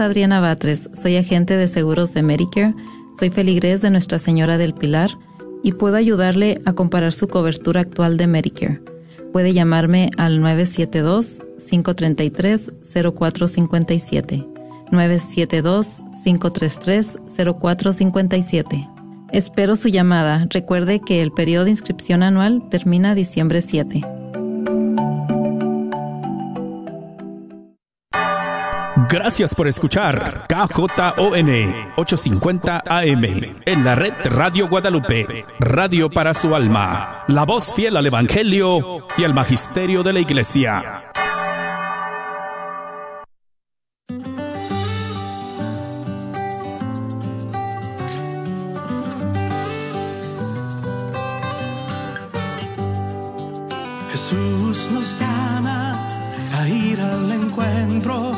Adriana Batres, soy agente de seguros de Medicare, soy feligrés de Nuestra Señora del Pilar y puedo ayudarle a comparar su cobertura actual de Medicare. Puede llamarme al 972-533-0457. 972-533-0457. Espero su llamada. Recuerde que el periodo de inscripción anual termina diciembre 7. Gracias por escuchar KJON 850 AM en la red Radio Guadalupe, radio para su alma, la voz fiel al Evangelio y al Magisterio de la Iglesia. Jesús nos llama a ir al encuentro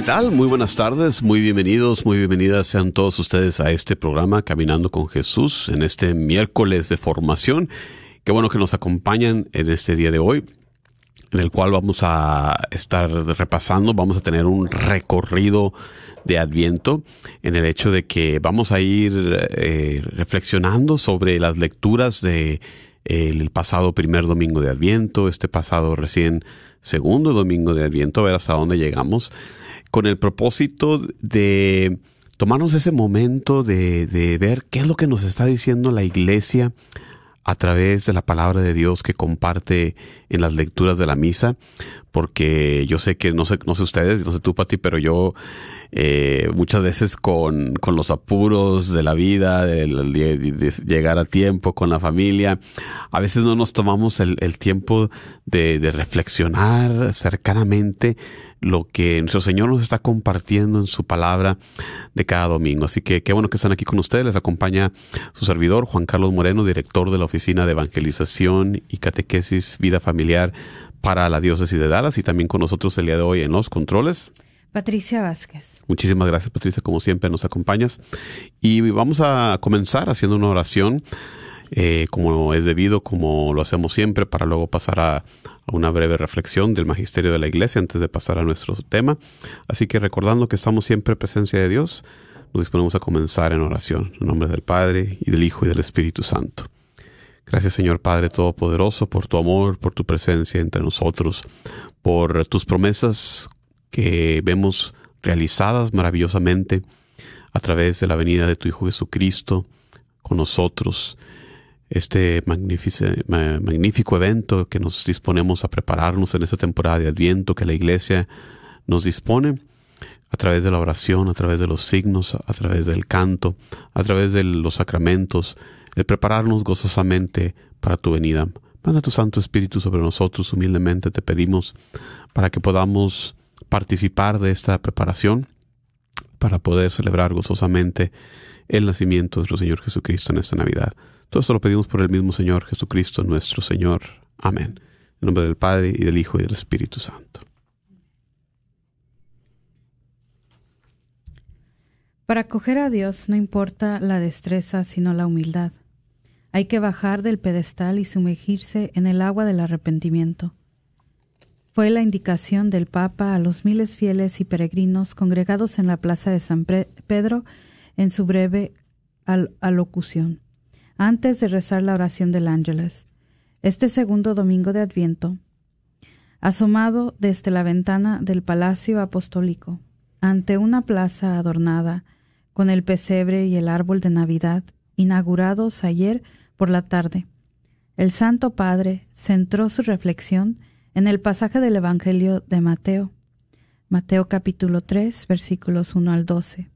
¿qué tal? Muy buenas tardes, muy bienvenidos, muy bienvenidas sean todos ustedes a este programa Caminando con Jesús en este miércoles de formación. Qué bueno que nos acompañan en este día de hoy, en el cual vamos a estar repasando, vamos a tener un recorrido de Adviento en el hecho de que vamos a ir eh, reflexionando sobre las lecturas de el pasado primer domingo de Adviento, este pasado recién segundo domingo de Adviento, a ver hasta dónde llegamos, con el propósito de tomarnos ese momento de, de ver qué es lo que nos está diciendo la iglesia a través de la palabra de Dios que comparte en las lecturas de la misa, porque yo sé que no sé, no sé ustedes, no sé tú, Pati, pero yo eh, muchas veces con, con los apuros de la vida, de, llegar a tiempo con la familia, a veces no nos tomamos el, tiempo de reflexionar cercanamente lo que nuestro Señor nos está compartiendo en su palabra de cada domingo. Así que qué bueno que están aquí con ustedes. Les acompaña su servidor, Juan Carlos Moreno, director de la Oficina de Evangelización y Catequesis Vida Familiar para la Diócesis de Dallas y también con nosotros el día de hoy en los controles. Patricia Vázquez. Muchísimas gracias, Patricia, como siempre nos acompañas. Y vamos a comenzar haciendo una oración, eh, como es debido, como lo hacemos siempre, para luego pasar a, a una breve reflexión del magisterio de la iglesia antes de pasar a nuestro tema. Así que recordando que estamos siempre en presencia de Dios, nos disponemos a comenzar en oración. En nombre del Padre, y del Hijo, y del Espíritu Santo. Gracias Señor Padre Todopoderoso por tu amor, por tu presencia entre nosotros, por tus promesas que vemos realizadas maravillosamente a través de la venida de tu Hijo Jesucristo con nosotros. Este magnífico evento que nos disponemos a prepararnos en esta temporada de Adviento que la Iglesia nos dispone a través de la oración, a través de los signos, a través del canto, a través de los sacramentos, el prepararnos gozosamente para tu venida. Manda tu Santo Espíritu sobre nosotros, humildemente te pedimos, para que podamos participar de esta preparación, para poder celebrar gozosamente el nacimiento de nuestro Señor Jesucristo en esta Navidad. Todo esto lo pedimos por el mismo Señor Jesucristo, nuestro Señor. Amén. En nombre del Padre, y del Hijo, y del Espíritu Santo. Para acoger a Dios no importa la destreza, sino la humildad. Hay que bajar del pedestal y sumergirse en el agua del arrepentimiento. fue la indicación del Papa a los miles fieles y peregrinos congregados en la plaza de San Pedro en su breve alocución, antes de rezar la oración del Ángeles. Este segundo domingo de Adviento, asomado desde la ventana del Palacio Apostólico, ante una plaza adornada con el pesebre y el árbol de Navidad, inaugurados ayer por la tarde, el Santo Padre centró su reflexión en el pasaje del Evangelio de Mateo, Mateo capítulo 3, versículos 1 al 12,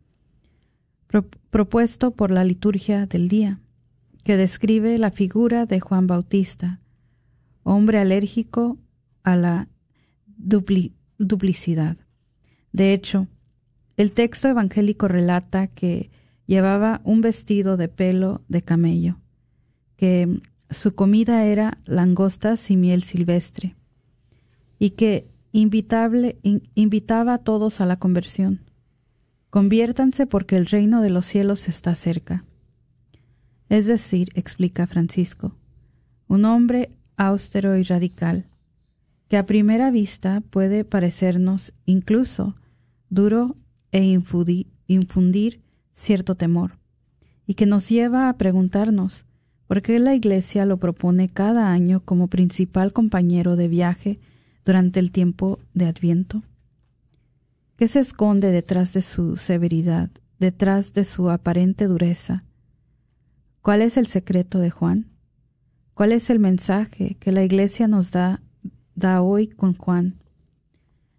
propuesto por la liturgia del día, que describe la figura de Juan Bautista, hombre alérgico a la duplicidad. De hecho, el texto evangélico relata que llevaba un vestido de pelo de camello, que su comida era langostas y miel silvestre, y que invitaba a todos a la conversión. Conviértanse porque el reino de los cielos está cerca. Es decir, explica Francisco, un hombre austero y radical, que a primera vista puede parecernos incluso duro e infundir cierto temor, y que nos lleva a preguntarnos por qué la Iglesia lo propone cada año como principal compañero de viaje durante el tiempo de Adviento? ¿Qué se esconde detrás de su severidad, detrás de su aparente dureza? ¿Cuál es el secreto de Juan? ¿Cuál es el mensaje que la Iglesia nos da, da hoy con Juan?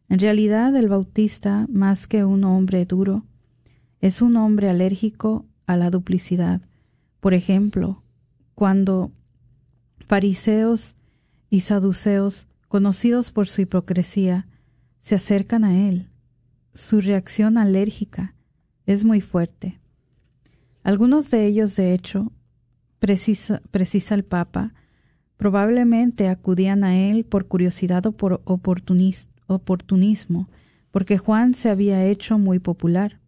En realidad, el Bautista, más que un hombre duro, es un hombre alérgico a la duplicidad. Por ejemplo, cuando fariseos y saduceos conocidos por su hipocresía, se acercan a él. Su reacción alérgica es muy fuerte. Algunos de ellos, de hecho, precisa, precisa el Papa, probablemente acudían a él por curiosidad o por oportunismo, porque Juan se había hecho muy popular.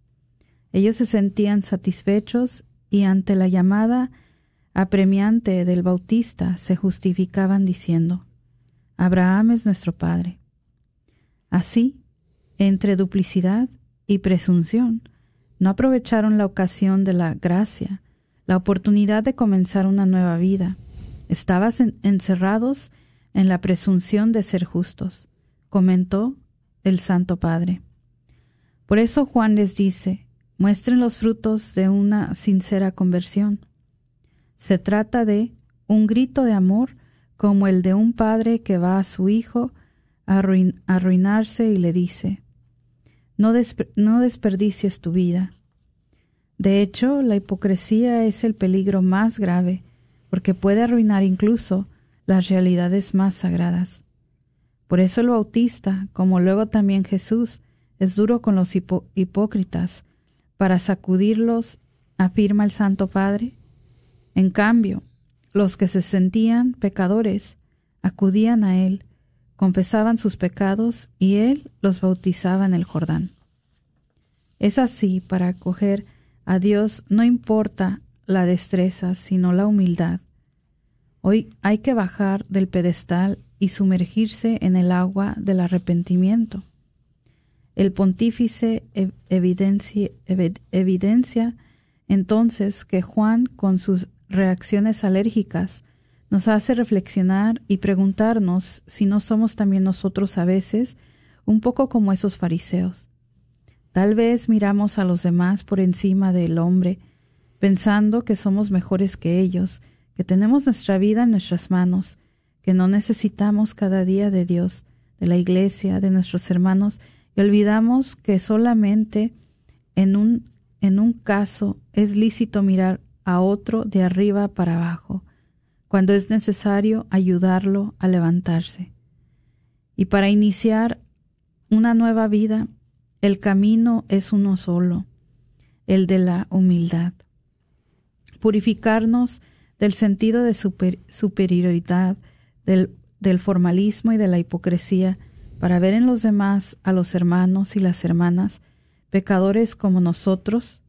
Ellos se sentían satisfechos y ante la llamada apremiante del Bautista se justificaban diciendo, Abraham es nuestro Padre. Así, entre duplicidad y presunción, no aprovecharon la ocasión de la gracia, la oportunidad de comenzar una nueva vida. Estaban encerrados en la presunción de ser justos, comentó el Santo Padre. Por eso Juan les dice, muestren los frutos de una sincera conversión. Se trata de un grito de amor como el de un padre que va a su hijo a arruinarse y le dice, no, no desperdicies tu vida. De hecho, la hipocresía es el peligro más grave, porque puede arruinar incluso las realidades más sagradas. Por eso el bautista, como luego también Jesús, es duro con los hipócritas, para sacudirlos, afirma el Santo Padre. En cambio, los que se sentían pecadores acudían a Él, confesaban sus pecados y Él los bautizaba en el Jordán. Es así, para acoger a Dios no importa la destreza, sino la humildad. Hoy hay que bajar del pedestal y sumergirse en el agua del arrepentimiento. El pontífice evidencia, entonces que Juan, con sus reacciones alérgicas, nos hace reflexionar y preguntarnos si no somos también nosotros a veces un poco como esos fariseos. Tal vez miramos a los demás por encima del hombre, pensando que somos mejores que ellos, que tenemos nuestra vida en nuestras manos, que no necesitamos cada día de Dios, de la iglesia, de nuestros hermanos, y olvidamos que solamente en un, en un caso es lícito mirar a otro de arriba para abajo, cuando es necesario ayudarlo a levantarse. Y para iniciar una nueva vida, el camino es uno solo, el de la humildad. Purificarnos del sentido de superioridad, del, formalismo y de la hipocresía, para ver en los demás a los hermanos y las hermanas, pecadores como nosotros,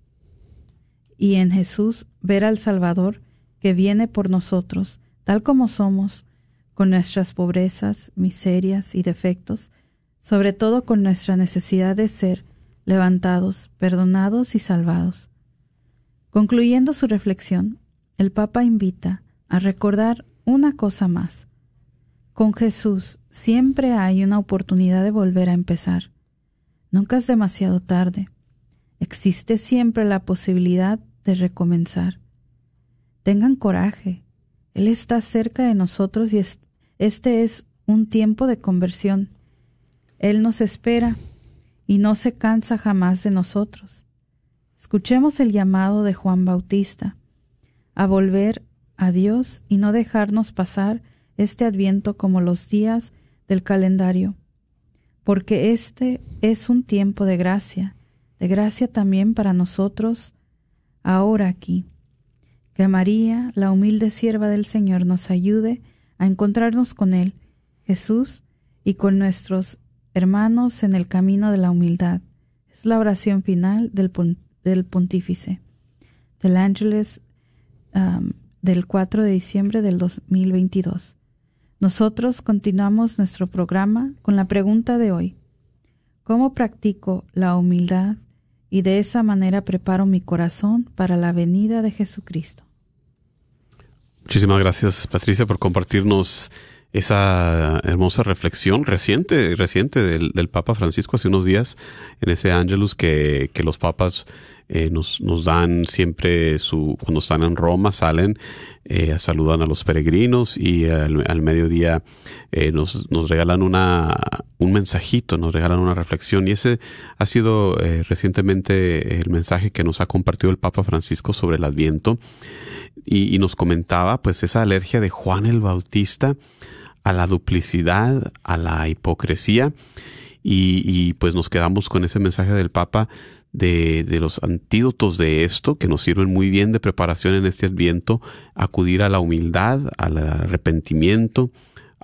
y en Jesús ver al Salvador que viene por nosotros, tal como somos, con nuestras pobrezas, miserias y defectos, sobre todo con nuestra necesidad de ser levantados, perdonados y salvados. Concluyendo su reflexión, el Papa invita a recordar una cosa más. Con Jesús siempre hay una oportunidad de volver a empezar. Nunca es demasiado tarde. Existe siempre la posibilidad de recomenzar. Tengan coraje. Él está cerca de nosotros y este es un tiempo de conversión. Él nos espera y no se cansa jamás de nosotros. Escuchemos el llamado de Juan Bautista a volver a Dios y no dejarnos pasar este adviento como los días del calendario, porque este es un tiempo de gracia, de gracia también para nosotros ahora aquí. Que María, la humilde sierva del Señor, nos ayude a encontrarnos con Él, Jesús, y con nuestros hermanos en el camino de la humildad. Es la oración final del, del pontífice. Del Ángeles del 4 de diciembre del 2022. Nosotros continuamos nuestro programa con la pregunta de hoy. ¿Cómo practico la humildad y de esa manera preparo mi corazón para la venida de Jesucristo? Muchísimas gracias, Patricia, por compartirnos esa hermosa reflexión reciente, reciente del, Papa Francisco hace unos días en ese Ángelus que, que los papas eh, nos, nos, dan siempre su, cuando están en Roma, salen, eh, saludan a los peregrinos y al, mediodía eh, nos, nos, regalan una, un mensajito, nos regalan una reflexión. Y ese ha sido eh, recientemente el mensaje que nos ha compartido el Papa Francisco sobre el Adviento. Y, y nos comentaba pues esa alergia de Juan el Bautista a la duplicidad, a la hipocresía y, y, pues nos quedamos con ese mensaje del Papa de, de, los antídotos de esto que nos sirven muy bien de preparación en este adviento, acudir a la humildad, al arrepentimiento,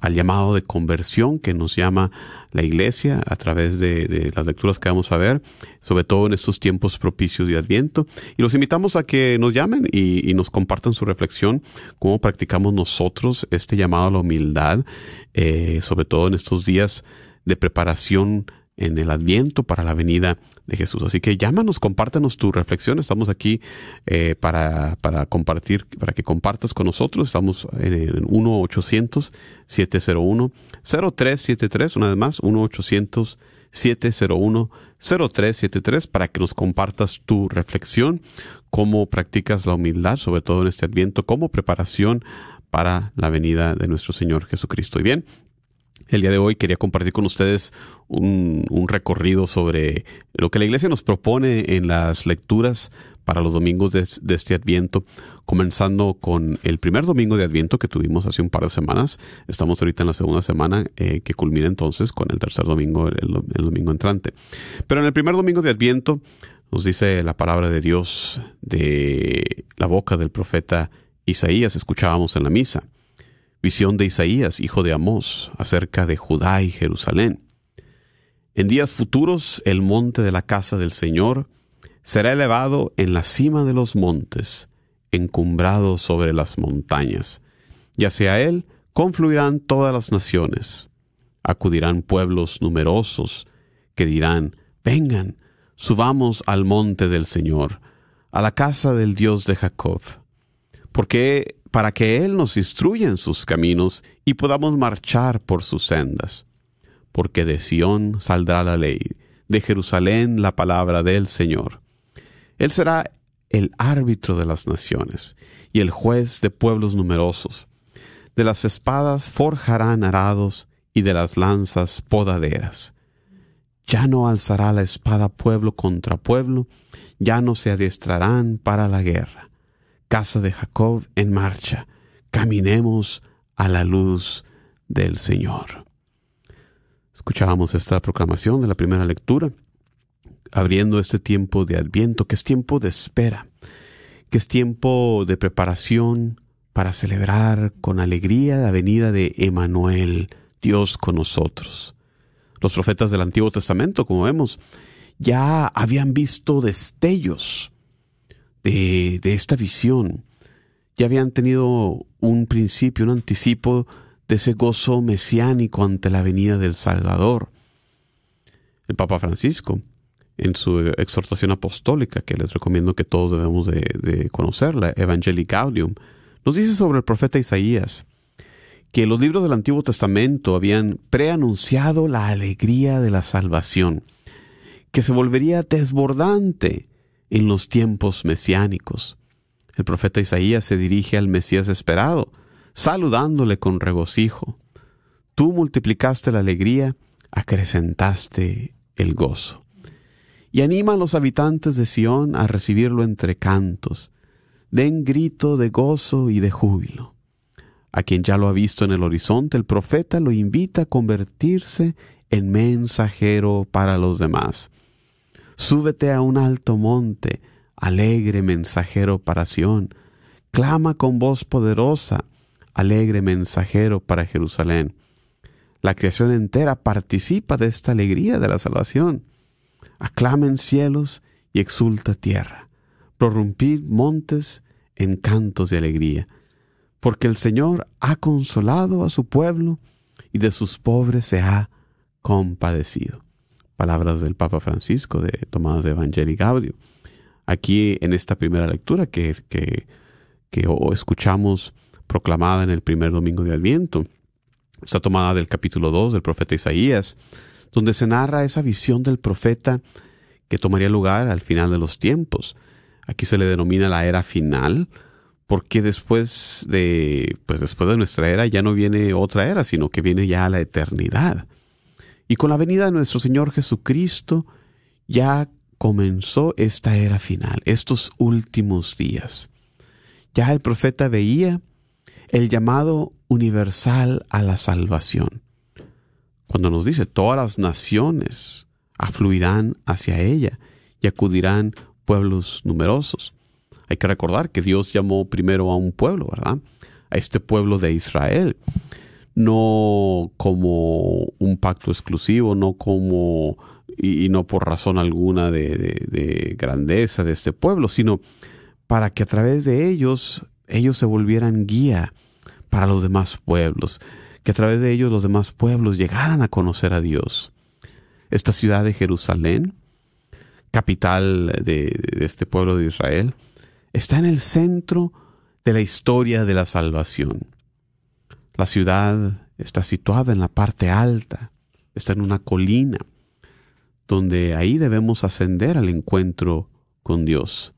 al llamado de conversión que nos llama la iglesia a través de, las lecturas que vamos a ver, sobre todo en estos tiempos propicios de Adviento. Y los invitamos a que nos llamen y, y nos compartan su reflexión, cómo practicamos nosotros este llamado a la humildad, eh, sobre todo en estos días de preparación en el Adviento para la venida de Jesús. Así que llámanos, compártanos tu reflexión. Estamos aquí eh, para, para compartir, para que compartas con nosotros. Estamos en 1-800-701-0373. Una vez más, 1-800-701-0373 para que nos compartas tu reflexión, cómo practicas la humildad, sobre todo en este Adviento, como preparación para la venida de nuestro Señor Jesucristo. Y bien, el día de hoy quería compartir con ustedes un, recorrido sobre lo que la iglesia nos propone en las lecturas para los domingos de, este Adviento, comenzando con el primer domingo de Adviento que tuvimos hace un par de semanas. Estamos ahorita en la segunda semana eh, que culmina entonces con el tercer domingo, el, el, domingo entrante. Pero en el primer domingo de Adviento nos dice la palabra de Dios de la boca del profeta Isaías, escuchábamos en la misa visión de Isaías, hijo de Amós, acerca de Judá y Jerusalén. En días futuros el monte de la casa del Señor será elevado en la cima de los montes, encumbrado sobre las montañas, y hacia él confluirán todas las naciones. Acudirán pueblos numerosos que dirán, vengan, subamos al monte del Señor, a la casa del Dios de Jacob. Porque para que Él nos instruya en sus caminos y podamos marchar por sus sendas. Porque de Sión saldrá la ley, de Jerusalén la palabra del Señor. Él será el árbitro de las naciones y el juez de pueblos numerosos. De las espadas forjarán arados y de las lanzas podaderas. Ya no alzará la espada pueblo contra pueblo, ya no se adiestrarán para la guerra casa de Jacob en marcha. Caminemos a la luz del Señor. Escuchábamos esta proclamación de la primera lectura, abriendo este tiempo de adviento, que es tiempo de espera, que es tiempo de preparación para celebrar con alegría la venida de Emanuel, Dios con nosotros. Los profetas del Antiguo Testamento, como vemos, ya habían visto destellos de, esta visión. Ya habían tenido un principio, un anticipo de ese gozo mesiánico ante la venida del Salvador. El Papa Francisco, en su exhortación apostólica, que les recomiendo que todos debemos de, de conocer, la Evangelii Gaudium, nos dice sobre el profeta Isaías que los libros del Antiguo Testamento habían preanunciado la alegría de la salvación, que se volvería desbordante en los tiempos mesiánicos. El profeta Isaías se dirige al Mesías esperado, saludándole con regocijo. Tú multiplicaste la alegría, acrecentaste el gozo. Y anima a los habitantes de Sión a recibirlo entre cantos. Den grito de gozo y de júbilo. A quien ya lo ha visto en el horizonte, el profeta lo invita a convertirse en mensajero para los demás. Súbete a un alto monte, alegre mensajero para Sión. Clama con voz poderosa, alegre mensajero para Jerusalén. La creación entera participa de esta alegría de la salvación. Aclamen cielos y exulta tierra. Prorrumpid montes en cantos de alegría porque el Señor ha consolado a su pueblo y de sus pobres se ha compadecido. Palabras del Papa Francisco de Tomás de Evangelii Gaudio. Aquí en esta primera lectura que, que, que escuchamos proclamada en el primer domingo de Adviento, está tomada del capítulo 2 del profeta Isaías, donde se narra esa visión del profeta que tomaría lugar al final de los tiempos. Aquí se le denomina la era final, porque después de, pues después de nuestra era ya no viene otra era, sino que viene ya la eternidad. Y con la venida de nuestro Señor Jesucristo ya comenzó esta era final, estos últimos días. Ya el profeta veía el llamado universal a la salvación. Cuando nos dice, todas las naciones afluirán hacia ella y acudirán pueblos numerosos. Hay que recordar que Dios llamó primero a un pueblo, ¿verdad? A este pueblo de Israel. No como un pacto exclusivo, no como y, no por razón alguna de, grandeza de este pueblo, sino para que a través de ellos ellos se volvieran guía para los demás pueblos, que a través de ellos los demás pueblos llegaran a conocer a Dios. Esta ciudad de Jerusalén, capital de este pueblo de Israel, está en el centro de la historia de la salvación. La ciudad está situada en la parte alta, está en una colina, donde ahí debemos ascender al encuentro con Dios.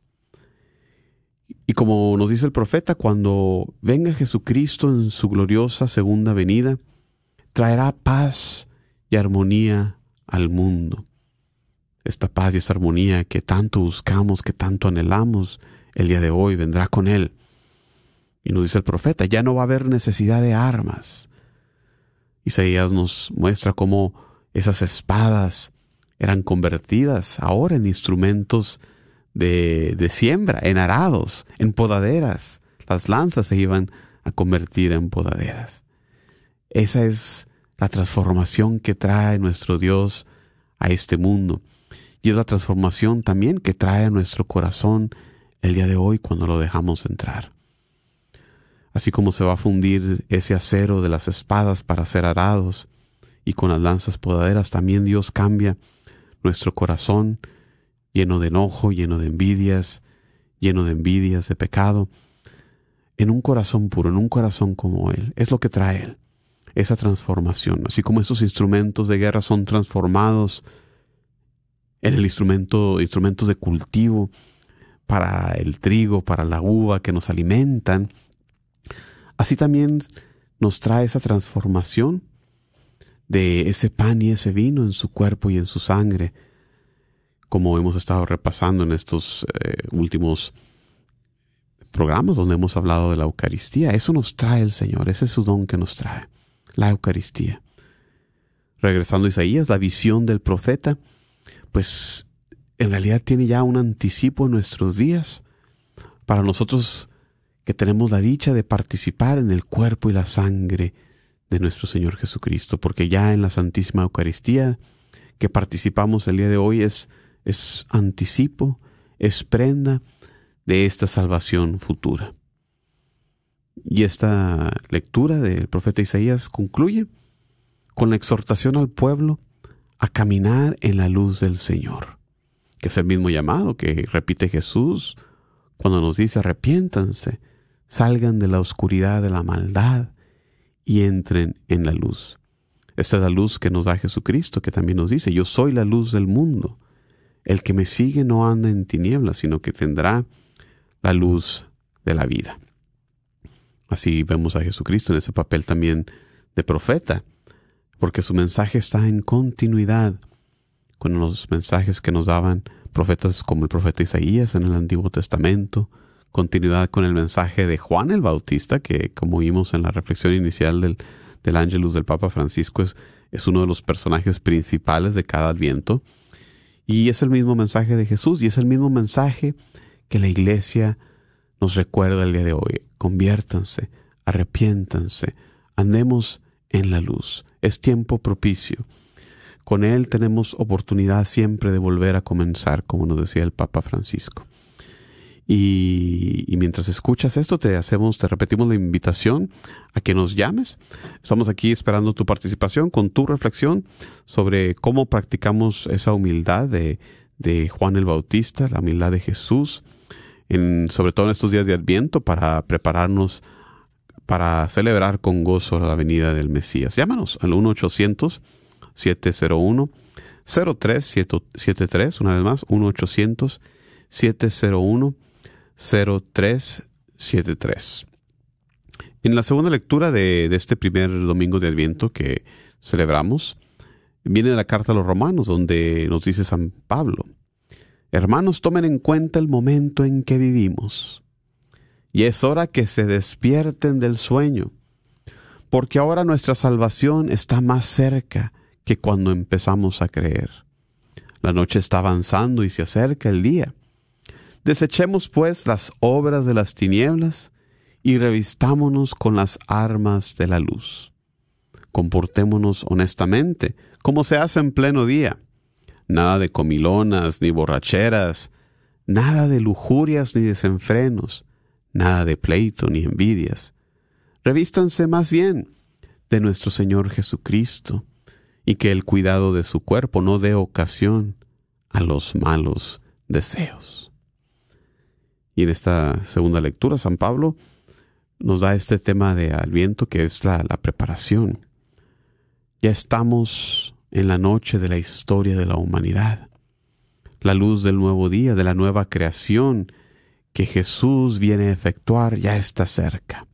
Y como nos dice el profeta, cuando venga Jesucristo en su gloriosa segunda venida, traerá paz y armonía al mundo. Esta paz y esta armonía que tanto buscamos, que tanto anhelamos, el día de hoy vendrá con él. Y nos dice el profeta, ya no va a haber necesidad de armas. Isaías nos muestra cómo esas espadas eran convertidas ahora en instrumentos de, de siembra, en arados, en podaderas. Las lanzas se iban a convertir en podaderas. Esa es la transformación que trae nuestro Dios a este mundo. Y es la transformación también que trae a nuestro corazón el día de hoy cuando lo dejamos entrar. Así como se va a fundir ese acero de las espadas para ser arados y con las lanzas podaderas, también Dios cambia nuestro corazón lleno de enojo, lleno de envidias, lleno de envidias, de pecado, en un corazón puro, en un corazón como Él. Es lo que trae Él, esa transformación. Así como esos instrumentos de guerra son transformados en el instrumento, instrumentos de cultivo, para el trigo, para la uva que nos alimentan. Así también nos trae esa transformación de ese pan y ese vino en su cuerpo y en su sangre, como hemos estado repasando en estos eh, últimos programas donde hemos hablado de la Eucaristía. Eso nos trae el Señor, ese es su don que nos trae, la Eucaristía. Regresando a Isaías, la visión del profeta, pues en realidad tiene ya un anticipo en nuestros días para nosotros que tenemos la dicha de participar en el cuerpo y la sangre de nuestro Señor Jesucristo, porque ya en la Santísima Eucaristía que participamos el día de hoy es, es anticipo, es prenda de esta salvación futura. Y esta lectura del profeta Isaías concluye con la exhortación al pueblo a caminar en la luz del Señor, que es el mismo llamado que repite Jesús cuando nos dice arrepiéntanse, salgan de la oscuridad de la maldad y entren en la luz. Esta es la luz que nos da Jesucristo, que también nos dice, yo soy la luz del mundo. El que me sigue no anda en tinieblas, sino que tendrá la luz de la vida. Así vemos a Jesucristo en ese papel también de profeta, porque su mensaje está en continuidad con los mensajes que nos daban profetas como el profeta Isaías en el Antiguo Testamento, continuidad con el mensaje de Juan el Bautista, que como vimos en la reflexión inicial del, del Ángelus del Papa Francisco, es, es uno de los personajes principales de cada adviento. Y es el mismo mensaje de Jesús y es el mismo mensaje que la iglesia nos recuerda el día de hoy. Conviértanse, arrepiéntanse, andemos en la luz. Es tiempo propicio. Con Él tenemos oportunidad siempre de volver a comenzar, como nos decía el Papa Francisco. Y, mientras escuchas esto, te hacemos, te repetimos la invitación a que nos llames. Estamos aquí esperando tu participación con tu reflexión sobre cómo practicamos esa humildad de, Juan el Bautista, la humildad de Jesús, en, sobre todo en estos días de Adviento, para prepararnos para celebrar con gozo la venida del Mesías. Llámanos al 1-800-701-0373, una vez más, 1-800-701 0373. En la segunda lectura de, este primer domingo de Adviento que celebramos, viene la carta a los romanos, donde nos dice San Pablo, Hermanos, tomen en cuenta el momento en que vivimos, y es hora que se despierten del sueño, porque ahora nuestra salvación está más cerca que cuando empezamos a creer. La noche está avanzando y se acerca el día. Desechemos pues las obras de las tinieblas y revistámonos con las armas de la luz. Comportémonos honestamente, como se hace en pleno día. Nada de comilonas ni borracheras, nada de lujurias ni desenfrenos, nada de pleito ni envidias. Revístanse más bien de nuestro Señor Jesucristo, y que el cuidado de su cuerpo no dé ocasión a los malos deseos. Y en esta segunda lectura, San Pablo nos da este tema de Adviento que es la, la preparación. Ya estamos en la noche de la historia de la humanidad, la luz del nuevo día, de la nueva creación que Jesús viene a efectuar ya está cerca.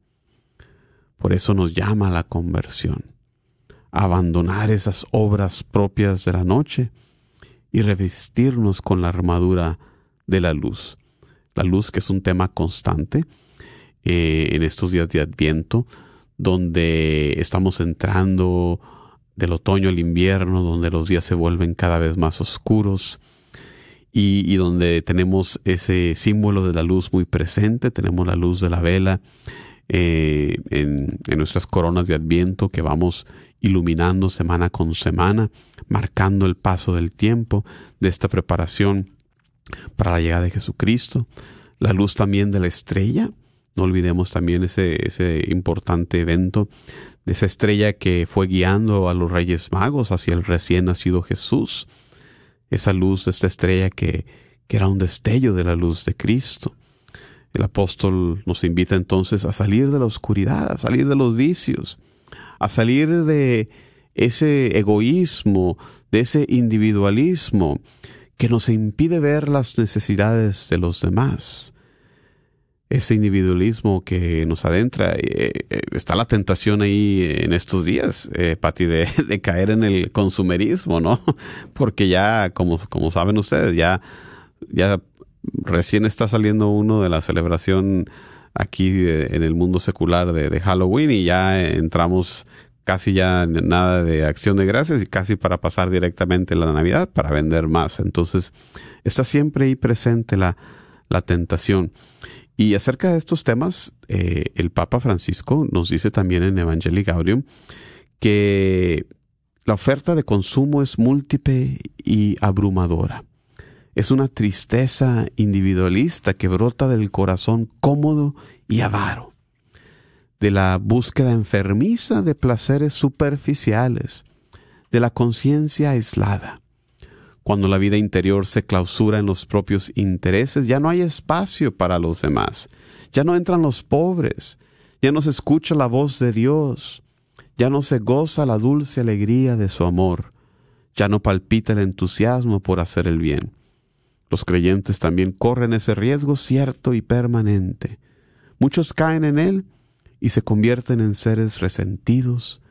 Por eso nos llama a la conversión, a abandonar esas obras propias de la noche y revestirnos con la armadura de la luz la luz, que es un tema constante eh, en estos días de Adviento, donde estamos entrando del otoño al invierno, donde los días se vuelven cada vez más oscuros y, donde tenemos ese símbolo de la luz muy presente, tenemos la luz de la vela eh, en, en nuestras coronas de Adviento que vamos iluminando semana con semana, marcando el paso del tiempo de esta preparación para la llegada de Jesucristo, la luz también de la estrella, no olvidemos también ese, ese importante evento de esa estrella que fue guiando a los reyes magos hacia el recién nacido Jesús, esa luz de esta estrella que, que era un destello de la luz de Cristo. El apóstol nos invita entonces a salir de la oscuridad, a salir de los vicios, a salir de ese egoísmo, de ese individualismo, que nos impide ver las necesidades de los demás. Ese individualismo que nos adentra, eh, eh, está la tentación ahí en estos días, eh, Pati, de, de, caer en el consumerismo, ¿no? Porque ya, como, como saben ustedes, ya, ya recién está saliendo uno de la celebración aquí en el mundo secular de, de Halloween y ya entramos casi ya nada de acción de gracias y casi para pasar directamente la Navidad para vender más. Entonces está siempre ahí presente la, la tentación. Y acerca de estos temas, eh, el Papa Francisco nos dice también en Evangelii Gaudium que la oferta de consumo es múltiple y abrumadora. Es una tristeza individualista que brota del corazón cómodo y avaro de la búsqueda enfermiza de placeres superficiales, de la conciencia aislada. Cuando la vida interior se clausura en los propios intereses, ya no hay espacio para los demás, ya no entran los pobres, ya no se escucha la voz de Dios, ya no se goza la dulce alegría de su amor, ya no palpita el entusiasmo por hacer el bien. Los creyentes también corren ese riesgo cierto y permanente. Muchos caen en él y se convierten en seres resentidos,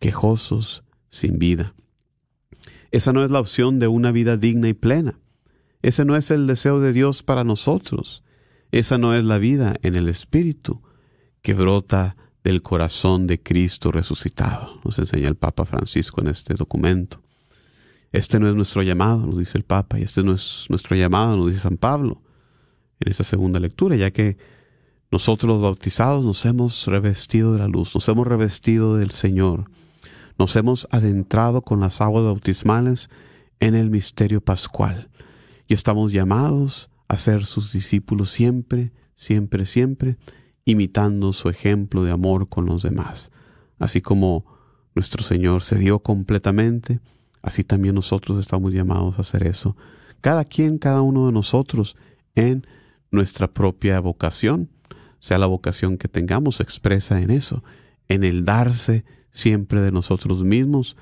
quejosos, sin vida. Esa no es la opción de una vida digna y plena. Ese no es el deseo de Dios para nosotros. Esa no es la vida en el Espíritu que brota del corazón de Cristo resucitado, nos enseña el Papa Francisco en este documento. Este no es nuestro llamado, nos dice el Papa, y este no es nuestro llamado, nos dice San Pablo en esa segunda lectura, ya que nosotros los bautizados nos hemos revestido de la luz, nos hemos revestido del Señor, nos hemos adentrado con las aguas bautismales en el misterio pascual y estamos llamados a ser sus discípulos siempre, siempre, siempre, imitando su ejemplo de amor con los demás. Así como nuestro Señor se dio completamente, así también nosotros estamos llamados a hacer eso. Cada quien, cada uno de nosotros, en nuestra propia vocación, sea la vocación que tengamos, expresa en eso, en el darse siempre de nosotros mismos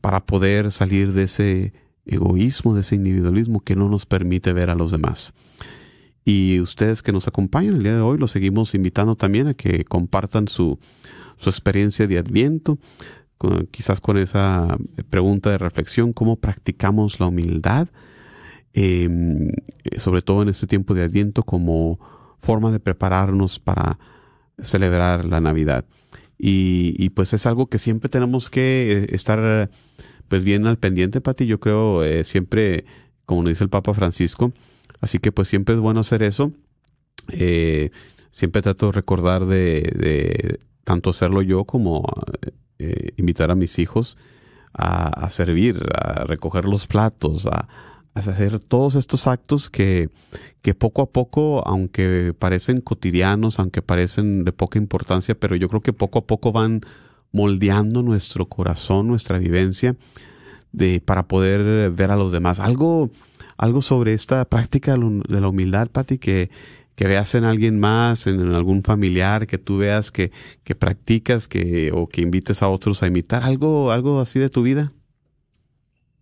para poder salir de ese egoísmo, de ese individualismo que no nos permite ver a los demás. Y ustedes que nos acompañan el día de hoy, los seguimos invitando también a que compartan su, su experiencia de Adviento, quizás con esa pregunta de reflexión, ¿cómo practicamos la humildad? Em, sobre todo en este tiempo de Adviento como forma de prepararnos para celebrar la Navidad. Y, pues es algo que siempre tenemos que estar pues bien al pendiente, Pati. Yo creo eh, siempre, como nos dice el Papa Francisco, Así que pues siempre es bueno hacer eso. Eh, siempre trato de recordar de, tanto hacerlo yo como eh, invitar a mis hijos a, servir, a recoger los platos, a, hacer todos estos actos que, que poco a poco, aunque parecen cotidianos, aunque parecen de poca importancia, pero yo creo que poco a poco van moldeando nuestro corazón, nuestra vivencia, de, para poder ver a los demás. Algo algo sobre esta práctica de la humildad, Pati, que, que veas en alguien más, en algún familiar, que tú veas que, que practicas que, o que invites a otros a imitar, algo, algo así de tu vida?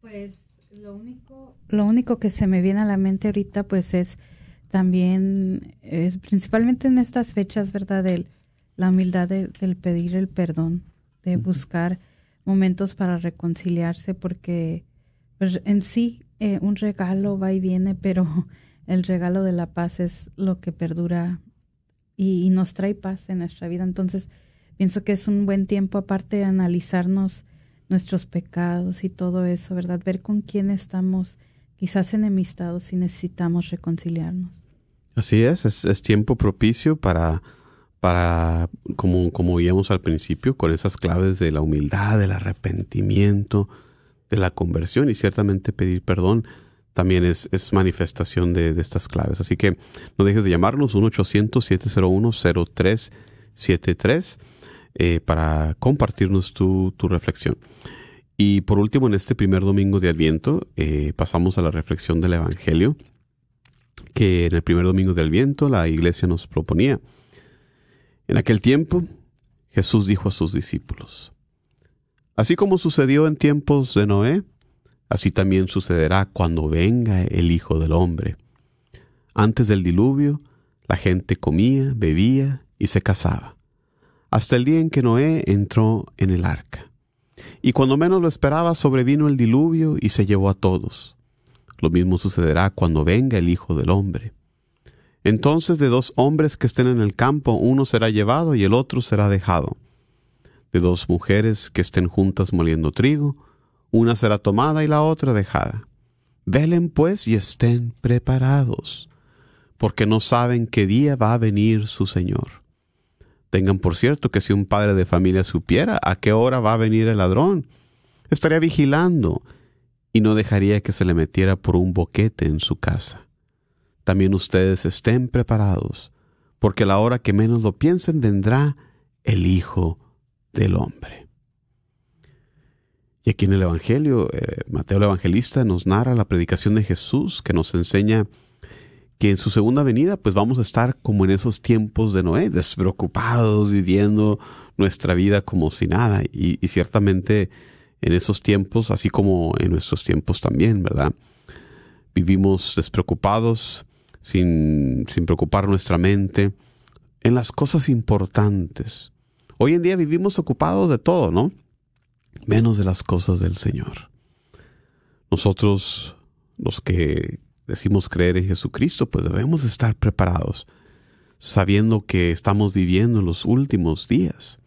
Pues lo único que se me viene a la mente ahorita, pues es también, es principalmente en estas fechas, ¿verdad? El, la humildad del pedir el perdón, de buscar momentos para reconciliarse, porque pues, en sí eh, un regalo va y viene, pero el regalo de la paz es lo que perdura y, nos trae paz en nuestra vida. Entonces, pienso que es un buen tiempo aparte de analizarnos nuestros pecados y todo eso, ¿verdad? Ver con quién estamos quizás enemistados y necesitamos reconciliarnos. Así es, es, tiempo propicio para, para como, como veíamos al principio, con esas claves de la humildad, del arrepentimiento, de la conversión y ciertamente pedir perdón también es, es manifestación de, estas claves. Así que no dejes de llamarnos 1-800-701-0373 eh, para compartirnos tu, tu, reflexión. Y por último, en este primer domingo de Adviento, eh, pasamos a la reflexión del Evangelio, que en el primer domingo de Adviento la iglesia nos proponía. En aquel tiempo, Jesús dijo a sus discípulos, Así como sucedió en tiempos de Noé, así también sucederá cuando venga el Hijo del Hombre. Antes del diluvio, la gente comía, bebía y se casaba, hasta el día en que Noé entró en el arca. Y cuando menos lo esperaba, sobrevino el diluvio y se llevó a todos. Lo mismo sucederá cuando venga el Hijo del Hombre. Entonces de dos hombres que estén en el campo, uno será llevado y el otro será dejado de dos mujeres que estén juntas moliendo trigo, una será tomada y la otra dejada. Velen pues y estén preparados, porque no saben qué día va a venir su Señor. Tengan por cierto que si un padre de familia supiera a qué hora va a venir el ladrón, estaría vigilando y no dejaría que se le metiera por un boquete en su casa. También ustedes estén preparados, porque la hora que menos lo piensen vendrá el Hijo del Hombre. Y aquí en el Evangelio, eh, Mateo el Evangelista nos narra la predicación de Jesús que nos enseña que en su segunda venida pues vamos a estar como en esos tiempos de Noé, despreocupados, viviendo nuestra vida como si nada. Y, ciertamente en esos tiempos, así como en nuestros tiempos también, ¿verdad? Vivimos despreocupados, sin, sin preocupar nuestra mente en las cosas importantes. Hoy en día vivimos ocupados de todo, ¿no? Menos de las cosas del Señor. Nosotros, los que decimos creer en Jesucristo, pues debemos estar preparados, sabiendo que estamos viviendo en los últimos días.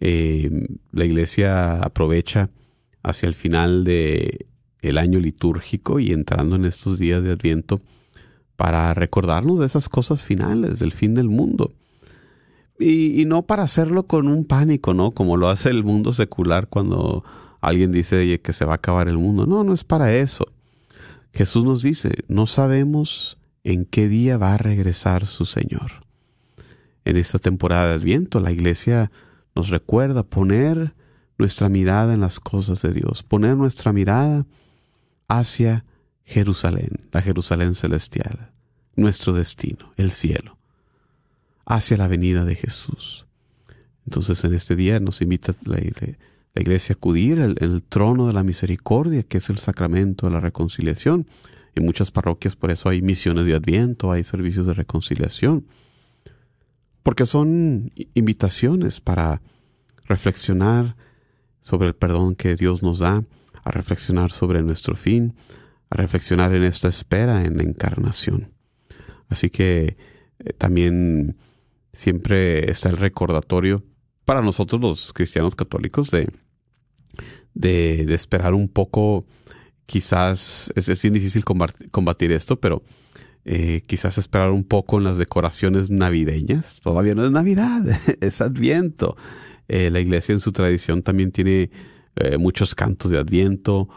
Eh, la iglesia aprovecha hacia el final de el año litúrgico y entrando en estos días de Adviento para recordarnos de esas cosas finales, del fin del mundo. Y, y, no para hacerlo con un pánico, ¿no? Como lo hace el mundo secular cuando alguien dice que se va a acabar el mundo. No, no es para eso. Jesús nos dice, no sabemos en qué día va a regresar su Señor. En esta temporada de Adviento, la iglesia nos recuerda poner nuestra mirada en las cosas de Dios, poner nuestra mirada hacia Jerusalén, la Jerusalén celestial, nuestro destino, el cielo, hacia la venida de Jesús. Entonces en este día nos invita la, la iglesia acudir al el trono de la misericordia, que es el sacramento de la reconciliación. En muchas parroquias por eso hay misiones de adviento, hay servicios de reconciliación, porque son invitaciones para reflexionar sobre el perdón que Dios nos da, a reflexionar sobre nuestro fin, a reflexionar en esta espera en la encarnación. Así que eh, también siempre está el recordatorio para nosotros los cristianos católicos de de, esperar un poco, quizás es, es bien difícil combatir, esto, pero eh, quizás esperar un poco en las decoraciones navideñas. Todavía no es Navidad, es Adviento. Eh, la iglesia en su tradición también tiene eh, muchos cantos de Adviento,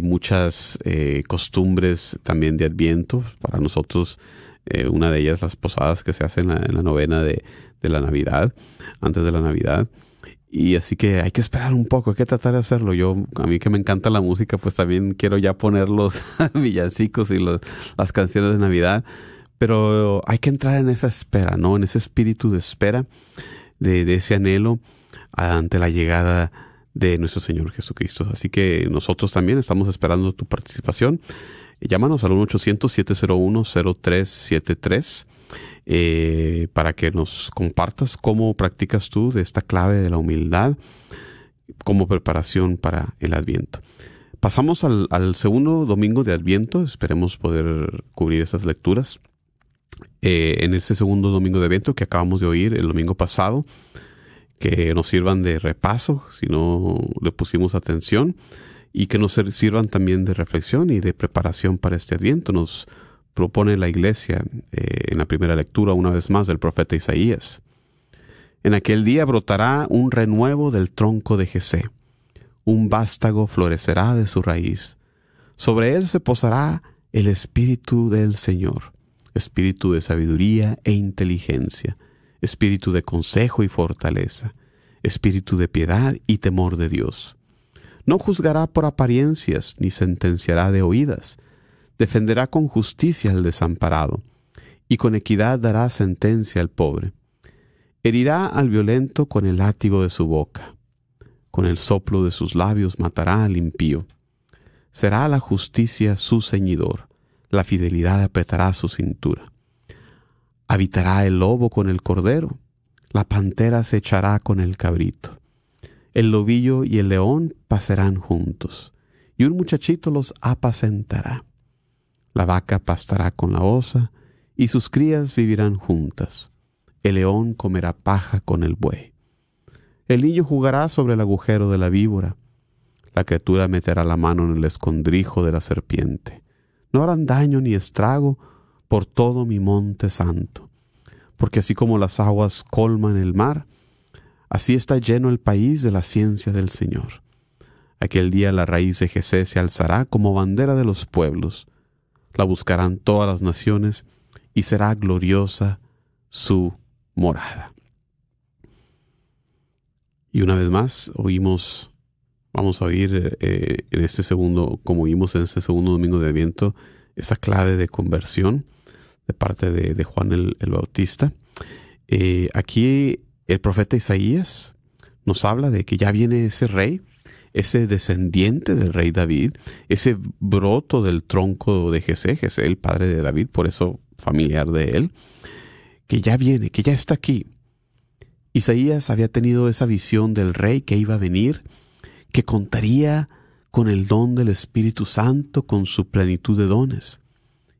muchas costumbres también de Adviento. Para nosotros, una de ellas las posadas que se hacen en la, novena de, de la Navidad, antes de la Navidad. Y así que hay que esperar un poco, hay que tratar de hacerlo. Yo, a mí que me encanta la música, pues también quiero ya poner los villancicos y las canciones de Navidad. Pero hay que entrar en esa espera, ¿no? En ese espíritu de espera, de, de ese anhelo ante la llegada de nuestro Señor Jesucristo. Así que nosotros también estamos esperando tu participación. Llámanos al 1-800-701-0373 eh, para que nos compartas cómo practicas tú de esta clave de la humildad como preparación para el Adviento. Pasamos al, segundo domingo de Adviento, esperemos poder cubrir esas lecturas. Eh, en este segundo domingo de Adviento que acabamos de oír el domingo pasado, que nos sirvan de repaso, si no le pusimos atención, y que nos sirvan también de reflexión y de preparación para este Adviento. Nos propone la iglesia eh, en la primera lectura una vez más del profeta Isaías. En aquel día brotará un renuevo del tronco de Jesé, un vástago florecerá de su raíz, sobre él se posará el espíritu del Señor, espíritu de sabiduría e inteligencia, espíritu de consejo y fortaleza, espíritu de piedad y temor de Dios. No juzgará por apariencias ni sentenciará de oídas, defenderá con justicia al desamparado, y con equidad dará sentencia al pobre. Herirá al violento con el látigo de su boca, con el soplo de sus labios matará al impío. Será la justicia su ceñidor, la fidelidad apretará su cintura. Habitará el lobo con el cordero, la pantera se echará con el cabrito. El lobillo y el león pasarán juntos, y un muchachito los apacentará. La vaca pastará con la osa, y sus crías vivirán juntas. El león comerá paja con el buey. El niño jugará sobre el agujero de la víbora. La criatura meterá la mano en el escondrijo de la serpiente. No harán daño ni estrago por todo mi monte santo. Porque así como las aguas colman el mar, así está lleno el país de la ciencia del Señor. Aquel día la raíz de Jesé se alzará como bandera de los pueblos la buscarán todas las naciones y será gloriosa su morada. Y una vez más oímos, vamos a oír eh, en este segundo, como oímos en este segundo domingo de Adviento, esa clave de conversión de parte de, Juan el, Bautista. Eh, aquí el profeta Isaías nos habla de que ya viene ese rey, ese descendiente del rey David, ese broto del tronco de Jesé, Jesé el padre de David, por eso familiar de él, que ya viene, que ya está aquí. Isaías había tenido esa visión del rey que iba a venir, que contaría con el don del Espíritu Santo, con su plenitud de dones.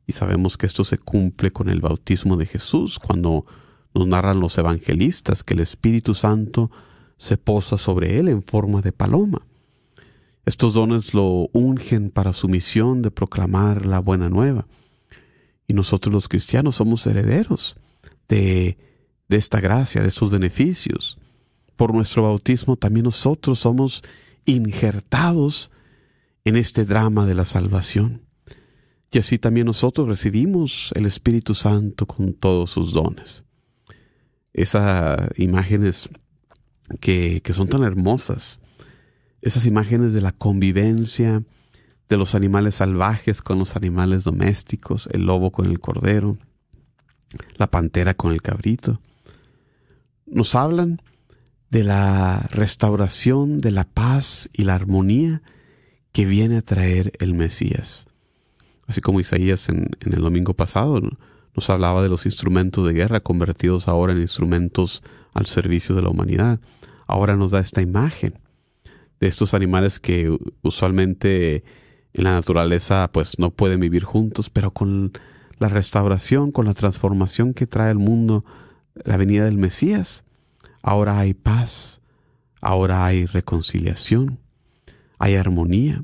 Y sabemos que esto se cumple con el bautismo de Jesús, cuando nos narran los evangelistas que el Espíritu Santo se posa sobre él en forma de paloma. Estos dones lo ungen para su misión de proclamar la buena nueva. Y nosotros los cristianos somos herederos de, de esta gracia, de estos beneficios. Por nuestro bautismo también nosotros somos injertados en este drama de la salvación. Y así también nosotros recibimos el Espíritu Santo con todos sus dones. Esas imágenes que, que son tan hermosas, esas imágenes de la convivencia de los animales salvajes con los animales domésticos, el lobo con el cordero, la pantera con el cabrito, nos hablan de la restauración de la paz y la armonía que viene a traer el Mesías. Así como Isaías en, el domingo pasado nos hablaba de los instrumentos de guerra convertidos ahora en instrumentos al servicio de la humanidad. Ahora nos da esta imagen de estos animales que usualmente en la naturaleza pues no pueden vivir juntos, pero con la restauración, con la transformación que trae al mundo la venida del Mesías, ahora hay paz, ahora hay reconciliación, hay armonía.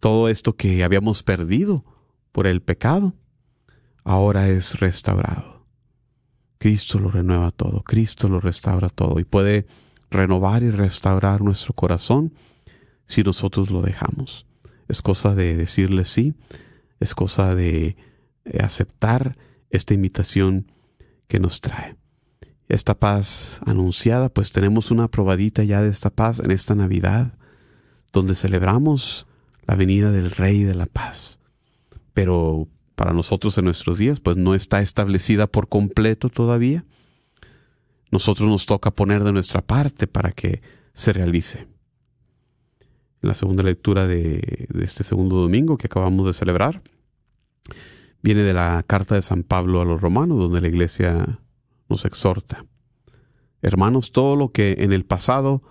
Todo esto que habíamos perdido por el pecado, ahora es restaurado. Cristo lo renueva todo, Cristo lo restaura todo y puede renovar y restaurar nuestro corazón si nosotros lo dejamos. Es cosa de decirle sí, es cosa de eh, aceptar esta invitación que nos trae. Esta paz anunciada, pues tenemos una probadita ya de esta paz en esta Navidad, donde celebramos la venida del Rey de la Paz. Pero para nosotros en nuestros días, pues no está establecida por completo todavía. Nosotros nos toca poner de nuestra parte para que se realice. La segunda lectura de este segundo domingo que acabamos de celebrar, viene de la carta de San Pablo a los romanos, donde la iglesia nos exhorta. Hermanos, todo lo que en el pasado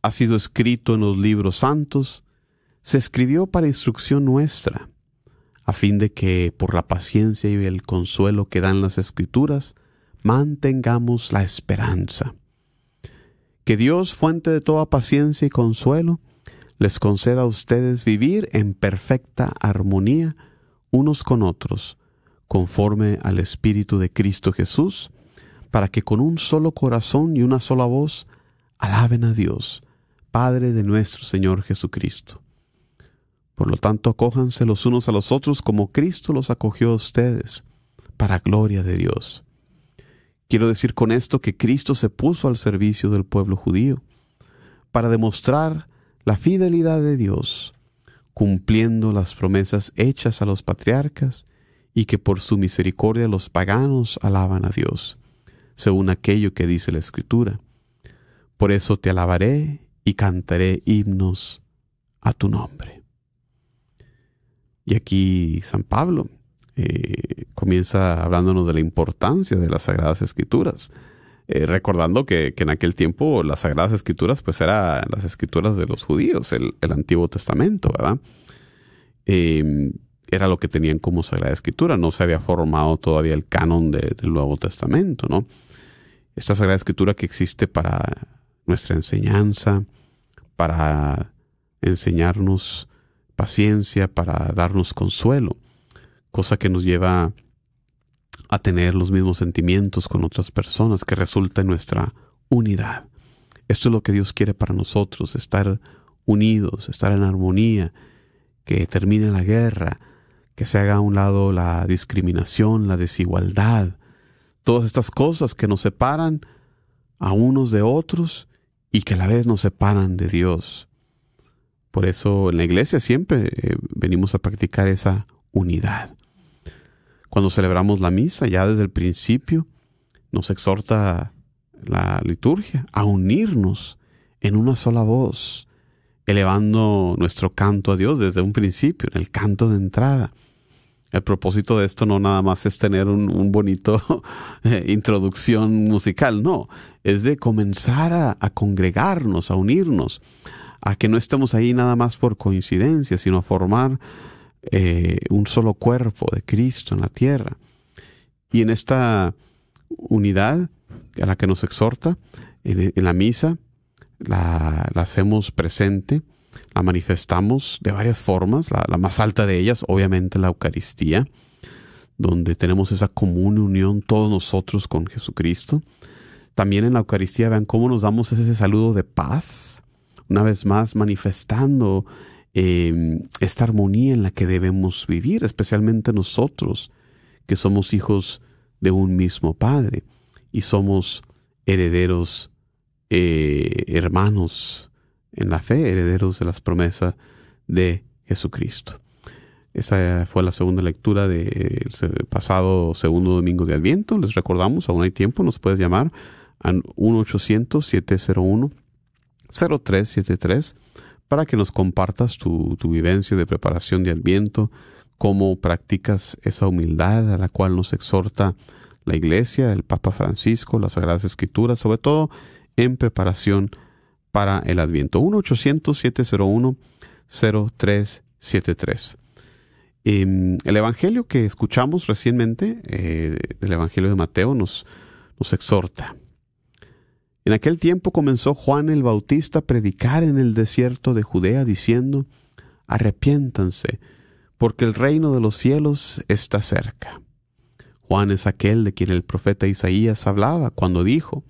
ha sido escrito en los libros santos, se escribió para instrucción nuestra, a fin de que por la paciencia y el consuelo que dan las escrituras, mantengamos la esperanza. Que Dios, fuente de toda paciencia y consuelo, les conceda a ustedes vivir en perfecta armonía unos con otros, conforme al Espíritu de Cristo Jesús, para que con un solo corazón y una sola voz alaben a Dios, Padre de nuestro Señor Jesucristo. Por lo tanto, acójanse los unos a los otros como Cristo los acogió a ustedes, para gloria de Dios. Quiero decir con esto que Cristo se puso al servicio del pueblo judío, para demostrar la fidelidad de Dios, cumpliendo las promesas hechas a los patriarcas y que por su misericordia los paganos alaban a Dios, según aquello que dice la Escritura. Por eso te alabaré y cantaré himnos a tu nombre. Y aquí San Pablo eh, comienza hablándonos de la importancia de las Sagradas Escrituras, eh, recordando que, en aquel tiempo las Sagradas Escrituras pues eran las escrituras de los judíos, el, Antiguo Testamento, ¿verdad? Eh, era lo que tenían como Sagrada Escritura, no se había formado todavía el canon del Nuevo Testamento, ¿no? Esta Sagrada Escritura que existe para nuestra enseñanza, para enseñarnos paciencia, para darnos consuelo, cosa que nos lleva a tener los mismos sentimientos con otras personas, que resulta en nuestra unidad. Esto es lo que Dios quiere para nosotros, estar unidos, estar en armonía, que termine la guerra, que se haga a un lado la discriminación, la desigualdad, todas estas cosas que nos separan a unos de otros y que a la vez nos separan de Dios. Por eso en la iglesia siempre eh, venimos a practicar esa unidad. Cuando celebramos la misa, ya desde el principio, nos exhorta la liturgia a unirnos en una sola voz, elevando nuestro canto a Dios desde un principio, en el canto de entrada. El propósito de esto no nada más es tener un, bonito eh, introducción musical, no, es de comenzar a, a, congregarnos, a unirnos, a que no estemos ahí nada más por coincidencia, sino a formar eh, un solo cuerpo de Cristo en la tierra. Y en esta unidad a la que nos exhorta, en, la misa, la, hacemos presente, la manifestamos de varias formas, la, más alta de ellas, obviamente la Eucaristía, donde tenemos esa común unión todos nosotros con Jesucristo. También en la Eucaristía vean cómo nos damos ese saludo de paz, una vez más manifestando em, esta armonía en la que debemos vivir, especialmente nosotros, que somos hijos de un mismo Padre y somos herederos, eh, hermanos en la fe, herederos de las promesas de Jesucristo. Esa fue la segunda lectura del pasado segundo domingo de Adviento. Les recordamos, aún hay tiempo, nos puedes llamar al 1-800-701-0373 para que nos compartas tu, tu vivencia de preparación de Adviento, cómo practicas esa humildad a la cual nos exhorta la Iglesia, el Papa Francisco, las Sagradas Escrituras, sobre todo en preparación para el Adviento. 1-800-701-0373. Em, el Evangelio que escuchamos recientemente, eh, el Evangelio de Mateo, nos, nos exhorta. En aquel tiempo comenzó Juan el Bautista a predicar en el desierto de Judea, diciendo, Arrepiéntanse, porque el reino de los cielos está cerca. Juan es aquel de quien el profeta Isaías hablaba cuando dijo,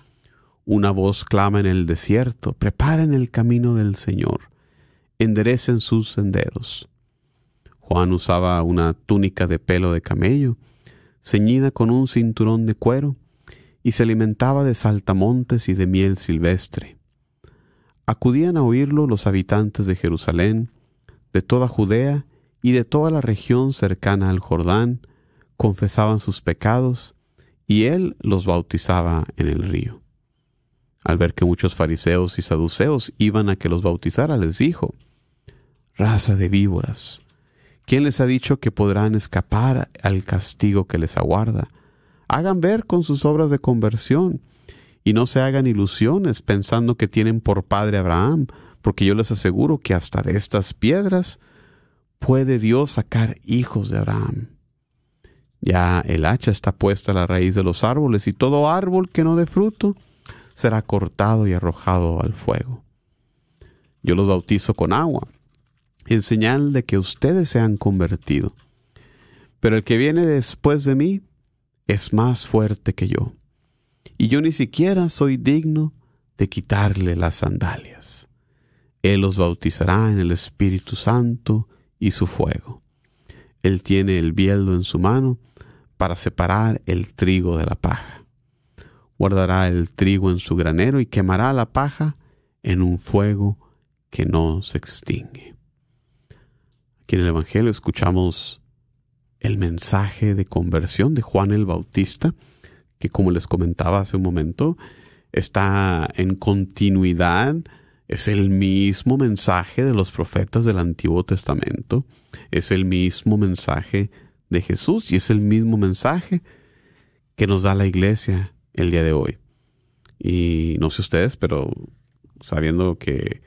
Una voz clama en el desierto, preparen el camino del Señor, enderecen sus senderos. Juan usaba una túnica de pelo de camello, ceñida con un cinturón de cuero, y se alimentaba de saltamontes y de miel silvestre. Acudían a oírlo los habitantes de Jerusalén, de toda Judea y de toda la región cercana al Jordán, confesaban sus pecados y él los bautizaba en el río. Al ver que muchos fariseos y saduceos iban a que los bautizara, les dijo, Raza de víboras, ¿quién les ha dicho que podrán escapar al castigo que les aguarda? Hagan ver con sus obras de conversión y no se hagan ilusiones pensando que tienen por padre Abraham, porque yo les aseguro que hasta de estas piedras puede Dios sacar hijos de Abraham. Ya el hacha está puesta a la raíz de los árboles y todo árbol que no dé fruto será cortado y arrojado al fuego. Yo los bautizo con agua, en señal de que ustedes se han convertido. Pero el que viene después de mí es más fuerte que yo, y yo ni siquiera soy digno de quitarle las sandalias. Él los bautizará en el Espíritu Santo y su fuego. Él tiene el bieldo en su mano, para separar el trigo de la paja. Guardará el trigo en su granero y quemará la paja en un fuego que no se extingue. Aquí en el Evangelio escuchamos el mensaje de conversión de Juan el Bautista, que como les comentaba hace un momento, está en continuidad, es el mismo mensaje de los profetas del Antiguo Testamento, es el mismo mensaje de Jesús y es el mismo mensaje que nos da la iglesia el día de hoy. Y no sé ustedes, pero sabiendo que,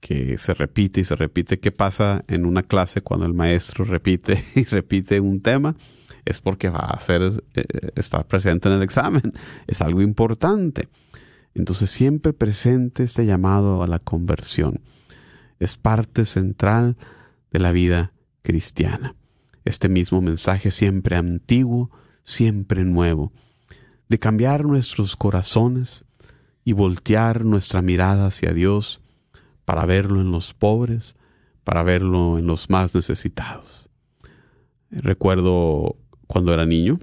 que se repite y se repite, ¿qué pasa en una clase cuando el maestro repite y repite un tema? Es porque va a ser, eh, estar presente en el examen. Es algo importante. Entonces siempre presente este llamado a la conversión. Es parte central de la vida cristiana este mismo mensaje siempre antiguo, siempre nuevo, de cambiar nuestros corazones y voltear nuestra mirada hacia Dios para verlo en los pobres, para verlo en los más necesitados. Recuerdo cuando era niño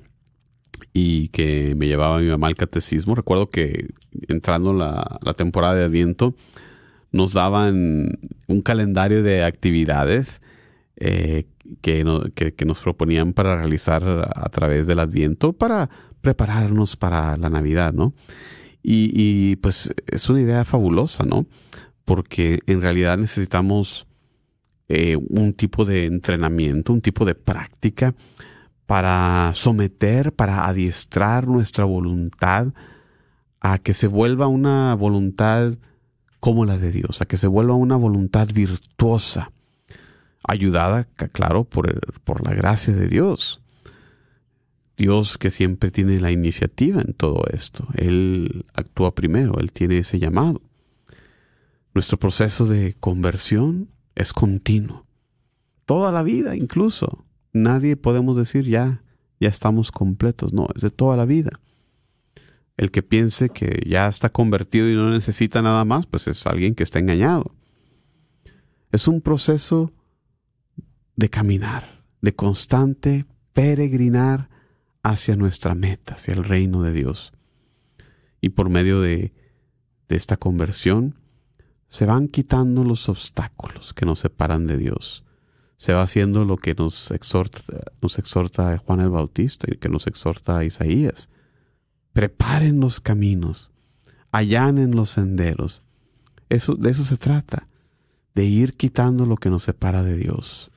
y que me llevaba mi mamá al catecismo. Recuerdo que entrando la, la temporada de Adviento nos daban un calendario de actividades eh, que, no- que- que nos proponían para realizar a través del Adviento para prepararnos para la Navidad, ¿no? Y, pues es una idea fabulosa, ¿no? Porque en realidad necesitamos eh, un tipo de entrenamiento, un tipo de práctica para someter, para adiestrar nuestra voluntad a que se vuelva una voluntad como la de Dios, a que se vuelva una voluntad virtuosa, ayudada, claro, por, por la gracia de Dios. Dios que siempre tiene la iniciativa en todo esto. Él actúa primero, Él tiene ese llamado. Nuestro proceso de conversión es continuo. Toda la vida incluso. Nadie podemos decir ya, ya estamos completos. No, es de toda la vida. El que piense que ya está convertido y no necesita nada más, pues es alguien que está engañado. Es un proceso de caminar, de constante peregrinar hacia nuestra meta, hacia el reino de Dios. Y por medio de, de esta conversión, se van quitando los obstáculos que nos separan de Dios. Se va haciendo lo que nos exhorta, nos exhorta Juan el Bautista y que nos exhorta Isaías. Preparen los caminos, allanen los senderos. Eso, de eso se trata, de ir quitando lo que nos separa de Dios,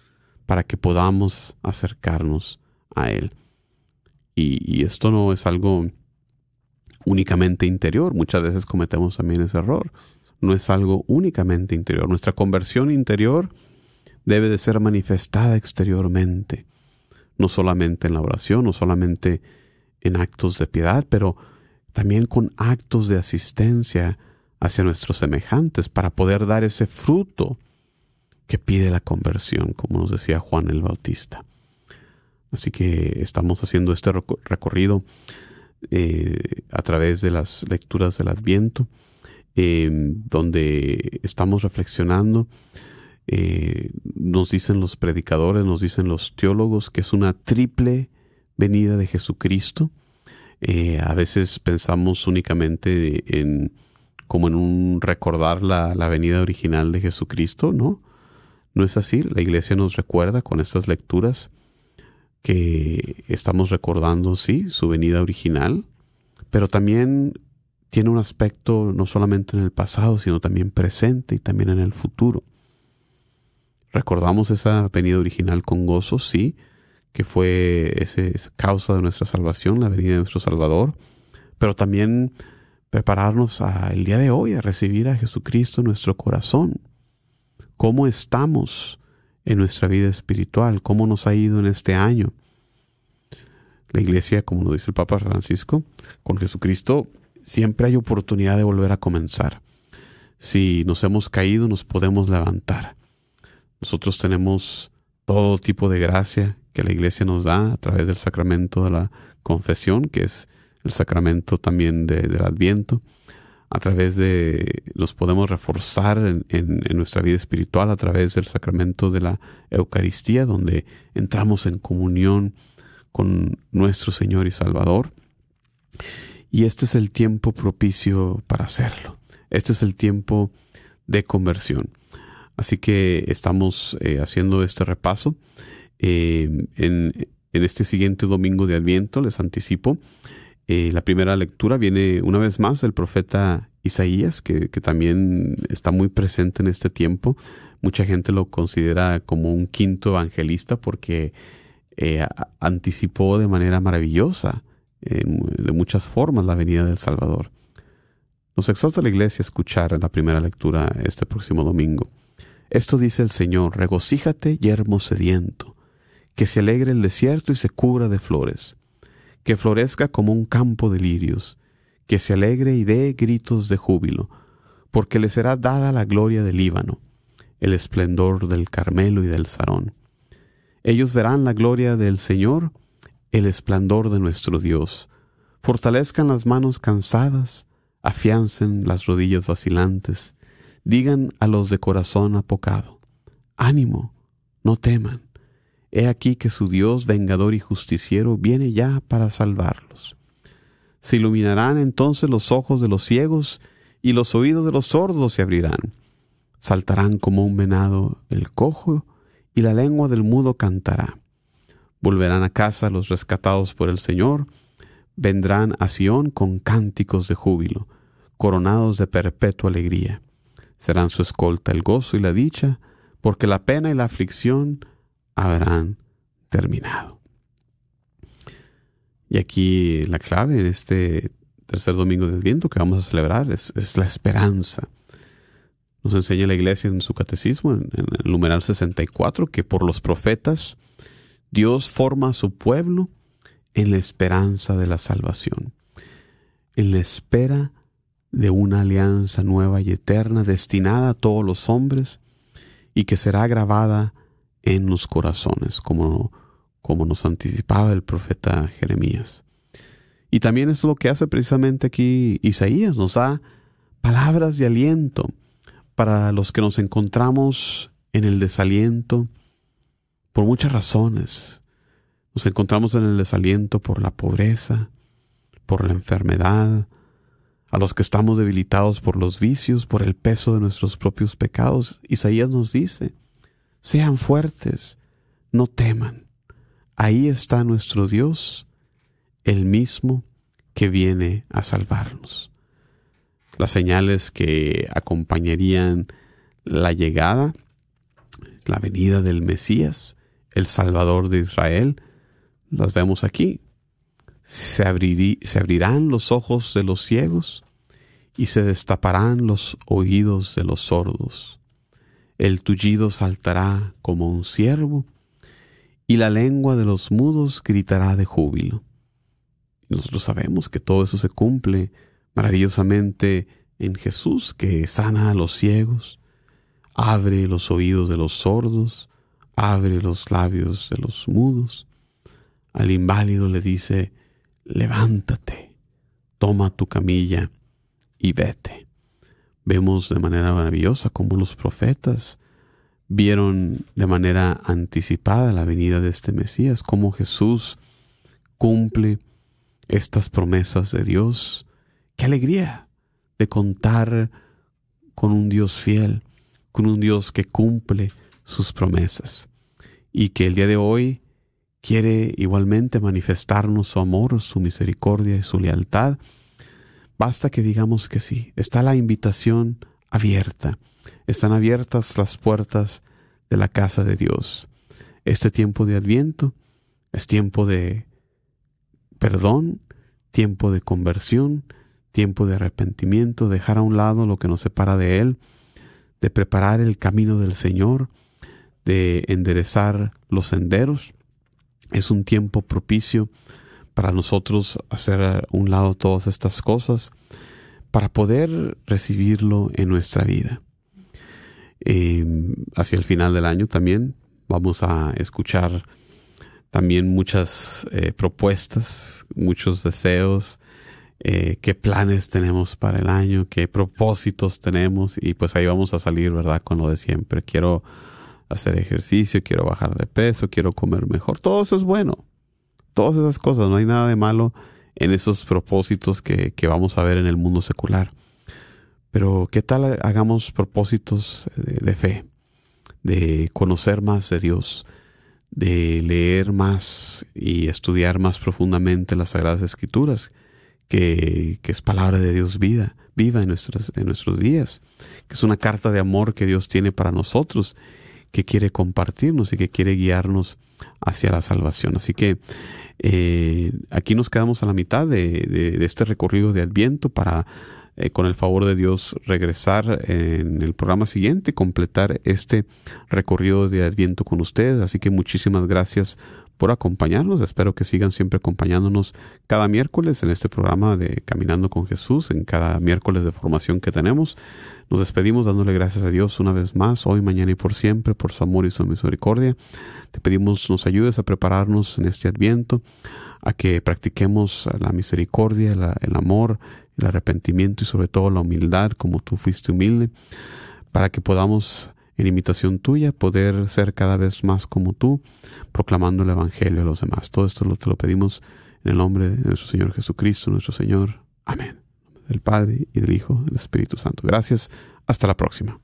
para que podamos acercarnos a Él. Y, y esto no es algo únicamente interior, muchas veces cometemos también ese error. No es algo únicamente interior. Nuestra conversión interior debe de ser manifestada exteriormente, no solamente en la oración, no solamente en actos de piedad, pero también con actos de asistencia hacia nuestros semejantes para poder dar ese fruto que pide la conversión, como nos decía Juan el Bautista. Así que estamos haciendo este reco- recorrido eh, a través de las lecturas del Adviento, eh, donde estamos reflexionando. eh, nos dicen los predicadores, nos dicen los teólogos que es una triple venida de Jesucristo. Eh, a veces pensamos únicamente en como en un recordar la, la venida original de Jesucristo, ¿no? No es así. La iglesia nos recuerda con estas lecturas que estamos recordando, sí, su venida original, pero también tiene un aspecto no solamente en el pasado, sino también presente y también en el futuro. Recordamos esa venida original con gozo, sí, que fue esa causa de nuestra salvación, la venida de nuestro Salvador, pero también prepararnos a el día de hoy a recibir a Jesucristo en nuestro corazón. ¿Cómo estamos en nuestra vida espiritual? ¿Cómo nos ha ido en este año? La iglesia, como nos dice el Papa Francisco, con Jesucristo siempre hay oportunidad de volver a comenzar. Si nos hemos caído, nos podemos levantar. Nosotros tenemos todo tipo de gracia que la iglesia nos da a través del sacramento de la confesión, que es el sacramento también de- del adviento. A través de, nos podemos reforzar en nuestra vida espiritual a través del sacramento de la Eucaristía, donde entramos en comunión con nuestro Señor y Salvador. Y este es el tiempo propicio para hacerlo. Este es el tiempo de conversión. Así que estamos eh, haciendo este repaso. Eh, en, en este siguiente domingo de Adviento, les anticipo, eh, la primera lectura viene una vez más del profeta Isaías, que, que también está muy presente en este tiempo. Mucha gente lo considera como un quinto evangelista porque anticipó de manera maravillosa, en- de muchas formas, la venida del Salvador. Nos exhorta la iglesia a escuchar en la primera lectura este próximo domingo. Esto dice el Señor, regocíjate, yermo sediento, que se alegre el desierto y se cubra de flores, que florezca como un campo de lirios, que se alegre y dé gritos de júbilo, porque le será dada la gloria del Líbano, el esplendor del Carmelo y del Sarón. Ellos verán la gloria del Señor, el esplendor de nuestro Dios. Fortalezcan las manos cansadas, afiancen las rodillas vacilantes, digan a los de corazón apocado, ánimo, no teman, He aquí que su Dios vengador y justiciero viene ya para salvarlos. Se iluminarán entonces los ojos de los ciegos y los oídos de los sordos se abrirán. Saltarán como un venado el cojo y la lengua del mudo cantará. Volverán a casa los rescatados por el Señor, vendrán a Sión con cánticos de júbilo, coronados de perpetua alegría. Serán su escolta el gozo y la dicha, porque la pena y la aflicción habrán terminado. Y aquí la clave en este tercer domingo del viento que vamos a celebrar es, la esperanza. Nos enseña la iglesia en su catecismo, en, el numeral 64, que por los profetas Dios forma a su pueblo en la esperanza de la salvación, en la espera de una alianza nueva y eterna destinada a todos los hombres y que será grabada en los corazones, como, como nos anticipaba el profeta Jeremías. Y también es lo que hace precisamente aquí Isaías, nos da palabras de aliento para los que nos encontramos en el desaliento por muchas razones. Nos encontramos en el desaliento por la pobreza, por la enfermedad, a los que estamos debilitados por los vicios, por el peso de nuestros propios pecados. Isaías nos dice, sean fuertes, no teman. Ahí está nuestro Dios, el mismo que viene a salvarnos. Las señales que acompañarían la llegada, la venida del Mesías, el Salvador de Israel, las vemos aquí. Se, abrirán los ojos de los ciegos y se destaparán los oídos de los sordos el tullido saltará como un ciervo, y la lengua de los mudos gritará de júbilo. Nosotros sabemos que todo eso se cumple maravillosamente en Jesús, que sana a los ciegos, abre los oídos de los sordos, abre los labios de los mudos. Al inválido le dice, levántate, toma tu camilla y vete. Vemos de manera maravillosa cómo los profetas vieron de manera anticipada la venida de este Mesías, cómo Jesús cumple estas promesas de Dios. Qué alegría de contar con un Dios fiel, con un Dios que cumple sus promesas y que el día de hoy quiere igualmente manifestarnos su amor, su misericordia y su lealtad Basta que digamos que sí. Está la invitación abierta. Están abiertas las puertas de la casa de Dios. Este tiempo de adviento es tiempo de perdón, tiempo de conversión, tiempo de arrepentimiento, dejar a un lado lo que nos separa de Él, de preparar el camino del Señor, de enderezar los senderos. Es un tiempo propicio para nosotros hacer a un lado todas estas cosas para poder recibirlo en nuestra vida. Em, hacia el final del año también vamos a escuchar también muchas eh, propuestas, muchos deseos, eh, qué planes tenemos para el año, qué propósitos tenemos y pues ahí vamos a salir, ¿verdad? Con lo de siempre. Quiero hacer ejercicio, quiero bajar de peso, quiero comer mejor. Todo eso es bueno todas esas cosas, no hay nada de malo en esos propósitos que, vamos a ver en el mundo secular. Pero ¿qué tal hagamos propósitos de, fe, de conocer más de Dios, de leer más y estudiar más profundamente las Sagradas Escrituras, que, que es palabra de Dios vida, viva en nuestros, en nuestros días, que es una carta de amor que Dios tiene para nosotros, que quiere compartirnos y que quiere guiarnos hacia la salvación. Así que eh, aquí nos quedamos a la mitad de, este recorrido de Adviento para, eh, con el favor de Dios, regresar en el programa siguiente, completar este recorrido de Adviento con ustedes. Así que muchísimas gracias por acompañarnos. Espero que sigan siempre acompañándonos cada miércoles en este programa de Caminando con Jesús, en cada miércoles de formación que tenemos. Nos despedimos dándole gracias a Dios una vez más, hoy, mañana y por siempre, por su amor y su misericordia. Te pedimos nos ayudes a prepararnos en este adviento, a que practiquemos la misericordia, el amor, el arrepentimiento y sobre todo la humildad, como tú fuiste humilde, para que podamos en imitación tuya, poder ser cada vez más como tú, proclamando el Evangelio a los demás. Todo esto te lo pedimos en el nombre de nuestro Señor Jesucristo, nuestro Señor. Amén. Del Padre y del Hijo, del Espíritu Santo. Gracias. Hasta la próxima.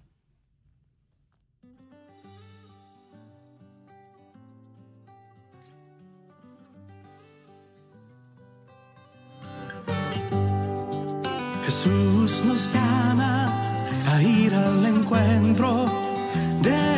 Jesús nos llama a ir al encuentro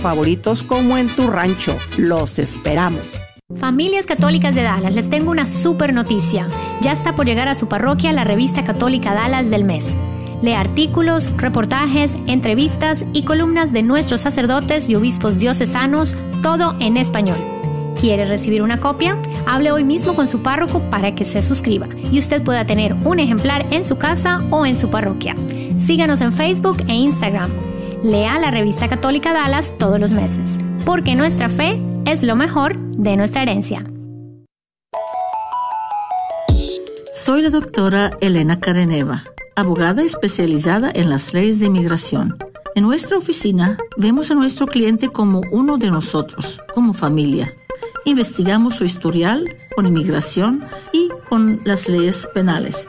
favoritos como en tu rancho. Los esperamos. Familias Católicas de Dallas, les tengo una super noticia. Ya está por llegar a su parroquia la revista católica Dallas del mes. Lee artículos, reportajes, entrevistas y columnas de nuestros sacerdotes y obispos diocesanos, todo en español. ¿Quiere recibir una copia? Hable hoy mismo con su párroco para que se suscriba y usted pueda tener un ejemplar en su casa o en su parroquia. Síganos en Facebook e Instagram. Lea la revista católica Dallas todos los meses, porque nuestra fe es lo mejor de nuestra herencia. Soy la doctora Elena Careneva, abogada especializada en las leyes de inmigración. En nuestra oficina vemos a nuestro cliente como uno de nosotros, como familia. Investigamos su historial con inmigración y con las leyes penales.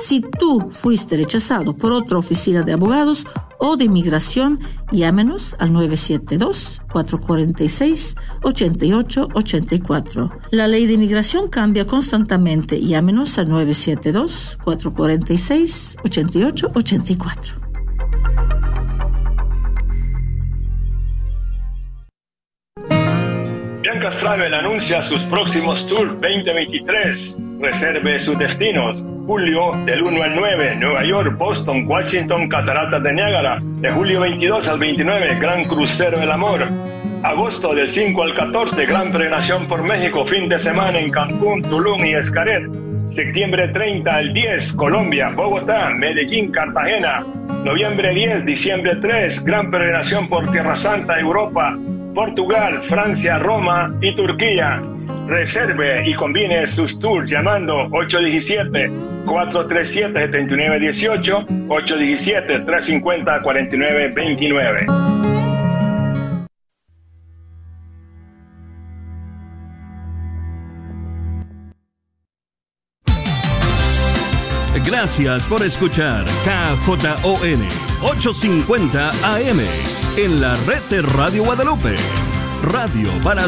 Si tú fuiste rechazado por otra oficina de abogados o de inmigración, llámenos al 972-446-8884. La ley de inmigración cambia constantemente. Llámenos al 972-446-8884. Bianca Travel anuncia sus próximos tours 2023. Reserve sus destinos. Julio del 1 al 9, Nueva York, Boston, Washington, Cataratas de Niágara. De julio 22 al 29, Gran Crucero del Amor. Agosto del 5 al 14, Gran Prenación por México, fin de semana en Cancún, Tulum y Escaret. Septiembre 30 al 10, Colombia, Bogotá, Medellín, Cartagena. Noviembre 10, diciembre 3, Gran Peregrinación por Tierra Santa, Europa, Portugal, Francia, Roma y Turquía. Reserve y combine sus tours llamando 817-437-7918, 817-350-4929. Gracias por escuchar KJON 850 AM en la red de Radio Guadalupe. Radio para